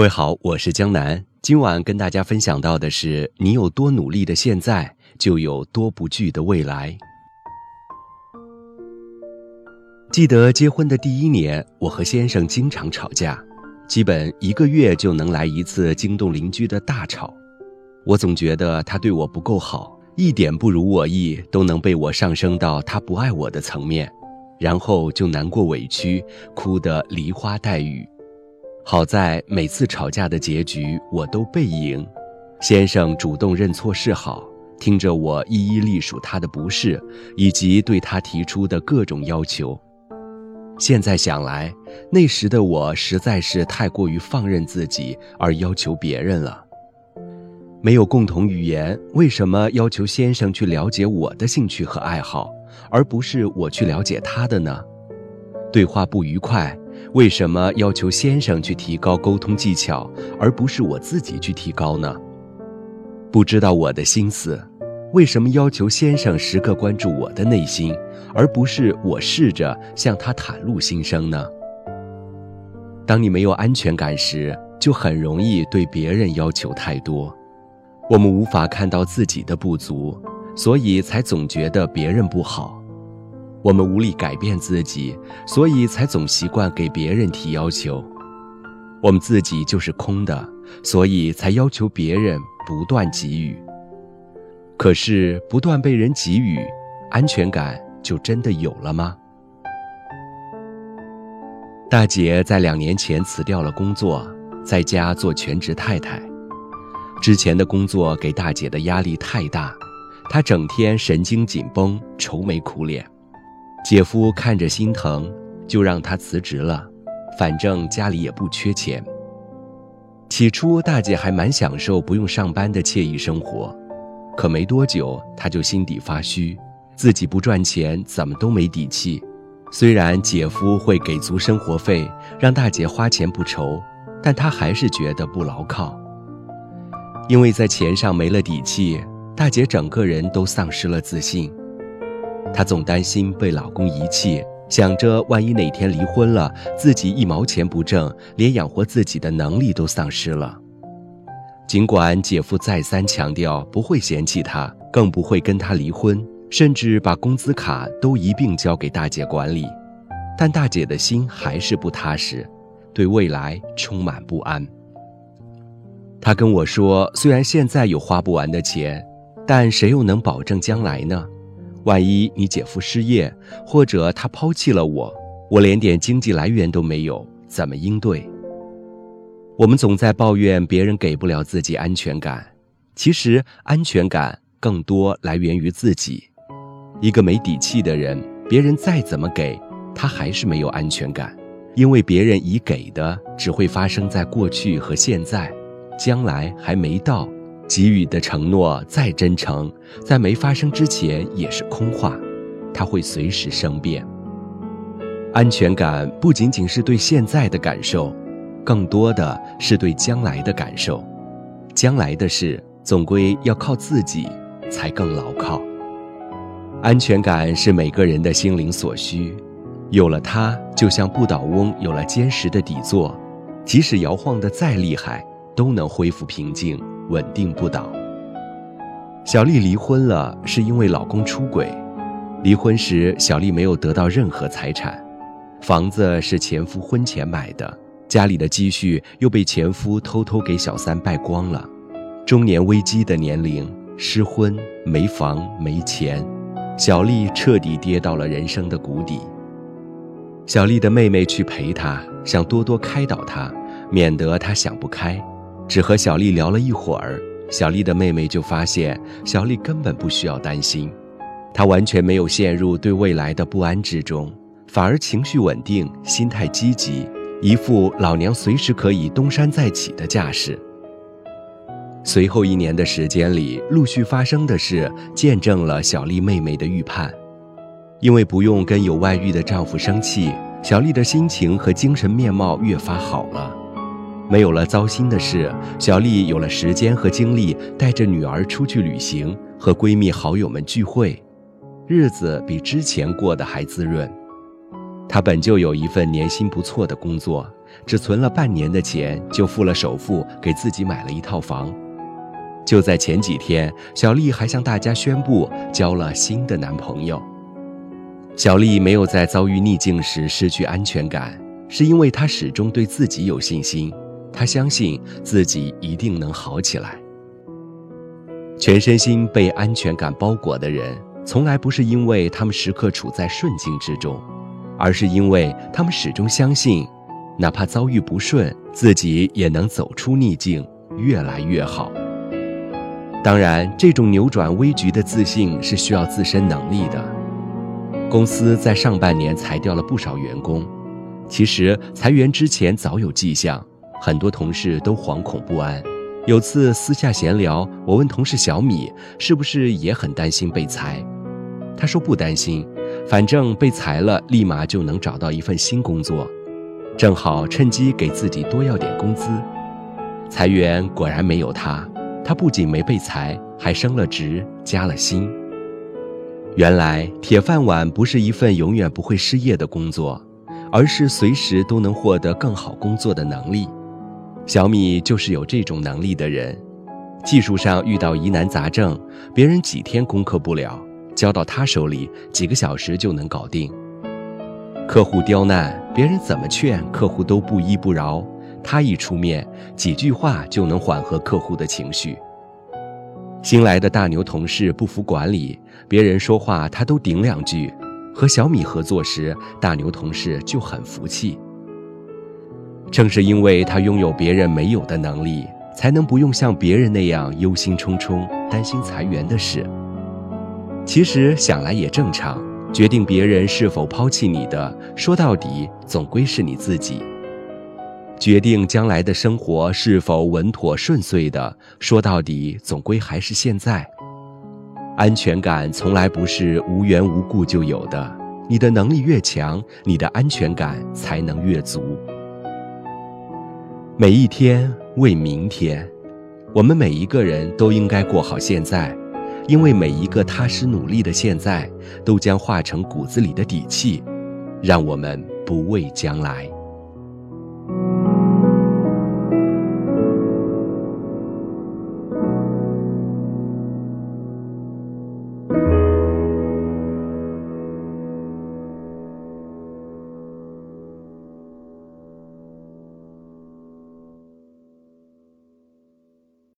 各位好，我是江南。今晚跟大家分享到的是：你有多努力的现在，就有多不惧的未来。记得结婚的第一年，我和先生经常吵架，基本一个月就能来一次惊动邻居的大吵。我总觉得他对我不够好，一点不如我意，都能被我上升到他不爱我的层面，然后就难过委屈，哭得梨花带雨。好在每次吵架的结局我都背赢，先生主动认错示好，听着我一一隶属他的不是，以及对他提出的各种要求。现在想来，那时的我实在是太过于放任自己而要求别人了。没有共同语言，为什么要求先生去了解我的兴趣和爱好，而不是我去了解他的呢？对话不愉快。为什么要求先生去提高沟通技巧，而不是我自己去提高呢？不知道我的心思，为什么要求先生时刻关注我的内心，而不是我试着向他袒露心声呢？当你没有安全感时，就很容易对别人要求太多。我们无法看到自己的不足，所以才总觉得别人不好。我们无力改变自己，所以才总习惯给别人提要求。我们自己就是空的，所以才要求别人不断给予。可是不断被人给予，安全感就真的有了吗？大姐在两年前辞掉了工作，在家做全职太太。之前的工作给大姐的压力太大，她整天神经紧绷，愁眉苦脸。姐夫看着心疼，就让她辞职了，反正家里也不缺钱。起初，大姐还蛮享受不用上班的惬意生活，可没多久，她就心底发虚，自己不赚钱，怎么都没底气。虽然姐夫会给足生活费，让大姐花钱不愁，但她还是觉得不牢靠。因为在钱上没了底气，大姐整个人都丧失了自信。她总担心被老公遗弃，想着万一哪天离婚了，自己一毛钱不挣，连养活自己的能力都丧失了。尽管姐夫再三强调不会嫌弃她，更不会跟她离婚，甚至把工资卡都一并交给大姐管理，但大姐的心还是不踏实，对未来充满不安。她跟我说：“虽然现在有花不完的钱，但谁又能保证将来呢？”万一你姐夫失业，或者他抛弃了我，我连点经济来源都没有，怎么应对？我们总在抱怨别人给不了自己安全感，其实安全感更多来源于自己。一个没底气的人，别人再怎么给，他还是没有安全感，因为别人已给的只会发生在过去和现在，将来还没到。给予的承诺再真诚，在没发生之前也是空话，它会随时生变。安全感不仅仅是对现在的感受，更多的是对将来的感受。将来的事总归要靠自己才更牢靠。安全感是每个人的心灵所需，有了它，就像不倒翁有了坚实的底座，即使摇晃得再厉害，都能恢复平静。稳定不倒。小丽离婚了，是因为老公出轨。离婚时，小丽没有得到任何财产，房子是前夫婚前买的，家里的积蓄又被前夫偷偷给小三败光了。中年危机的年龄，失婚、没房、没钱，小丽彻底跌到了人生的谷底。小丽的妹妹去陪她，想多多开导她，免得她想不开。只和小丽聊了一会儿，小丽的妹妹就发现小丽根本不需要担心，她完全没有陷入对未来的不安之中，反而情绪稳定，心态积极，一副老娘随时可以东山再起的架势。随后一年的时间里，陆续发生的事见证了小丽妹妹的预判，因为不用跟有外遇的丈夫生气，小丽的心情和精神面貌越发好了。没有了糟心的事，小丽有了时间和精力，带着女儿出去旅行，和闺蜜好友们聚会，日子比之前过得还滋润。她本就有一份年薪不错的工作，只存了半年的钱就付了首付，给自己买了一套房。就在前几天，小丽还向大家宣布交了新的男朋友。小丽没有在遭遇逆境时失去安全感，是因为她始终对自己有信心，他相信自己一定能好起来。全身心被安全感包裹的人，从来不是因为他们时刻处在顺境之中，而是因为他们始终相信，哪怕遭遇不顺，自己也能走出逆境，越来越好。当然，这种扭转危局的自信是需要自身能力的。公司在上半年裁掉了不少员工，其实裁员之前早有迹象，很多同事都惶恐不安。有次私下闲聊，我问同事小米是不是也很担心被裁，他说不担心，反正被裁了立马就能找到一份新工作，正好趁机给自己多要点工资。裁员果然没有他。他不仅没被裁，还升了职，加了薪。原来铁饭碗不是一份永远不会失业的工作，而是随时都能获得更好工作的能力。小米就是有这种能力的人。技术上遇到疑难杂症，别人几天攻克不了，交到他手里，几个小时就能搞定。客户刁难，别人怎么劝，客户都不依不饶。他一出面，几句话就能缓和客户的情绪。新来的大牛同事不服管理，别人说话他都顶两句。和小米合作时，大牛同事就很服气。正是因为他拥有别人没有的能力，才能不用像别人那样忧心忡忡，担心裁员的事。其实想来也正常，决定别人是否抛弃你的，说到底总归是你自己。决定将来的生活是否稳妥顺遂的，说到底，总归还是现在。安全感从来不是无缘无故就有的，你的能力越强，你的安全感才能越足。每一天为明天，我们每一个人都应该过好现在，因为每一个踏实努力的现在，都将化成骨子里的底气，让我们不畏将来。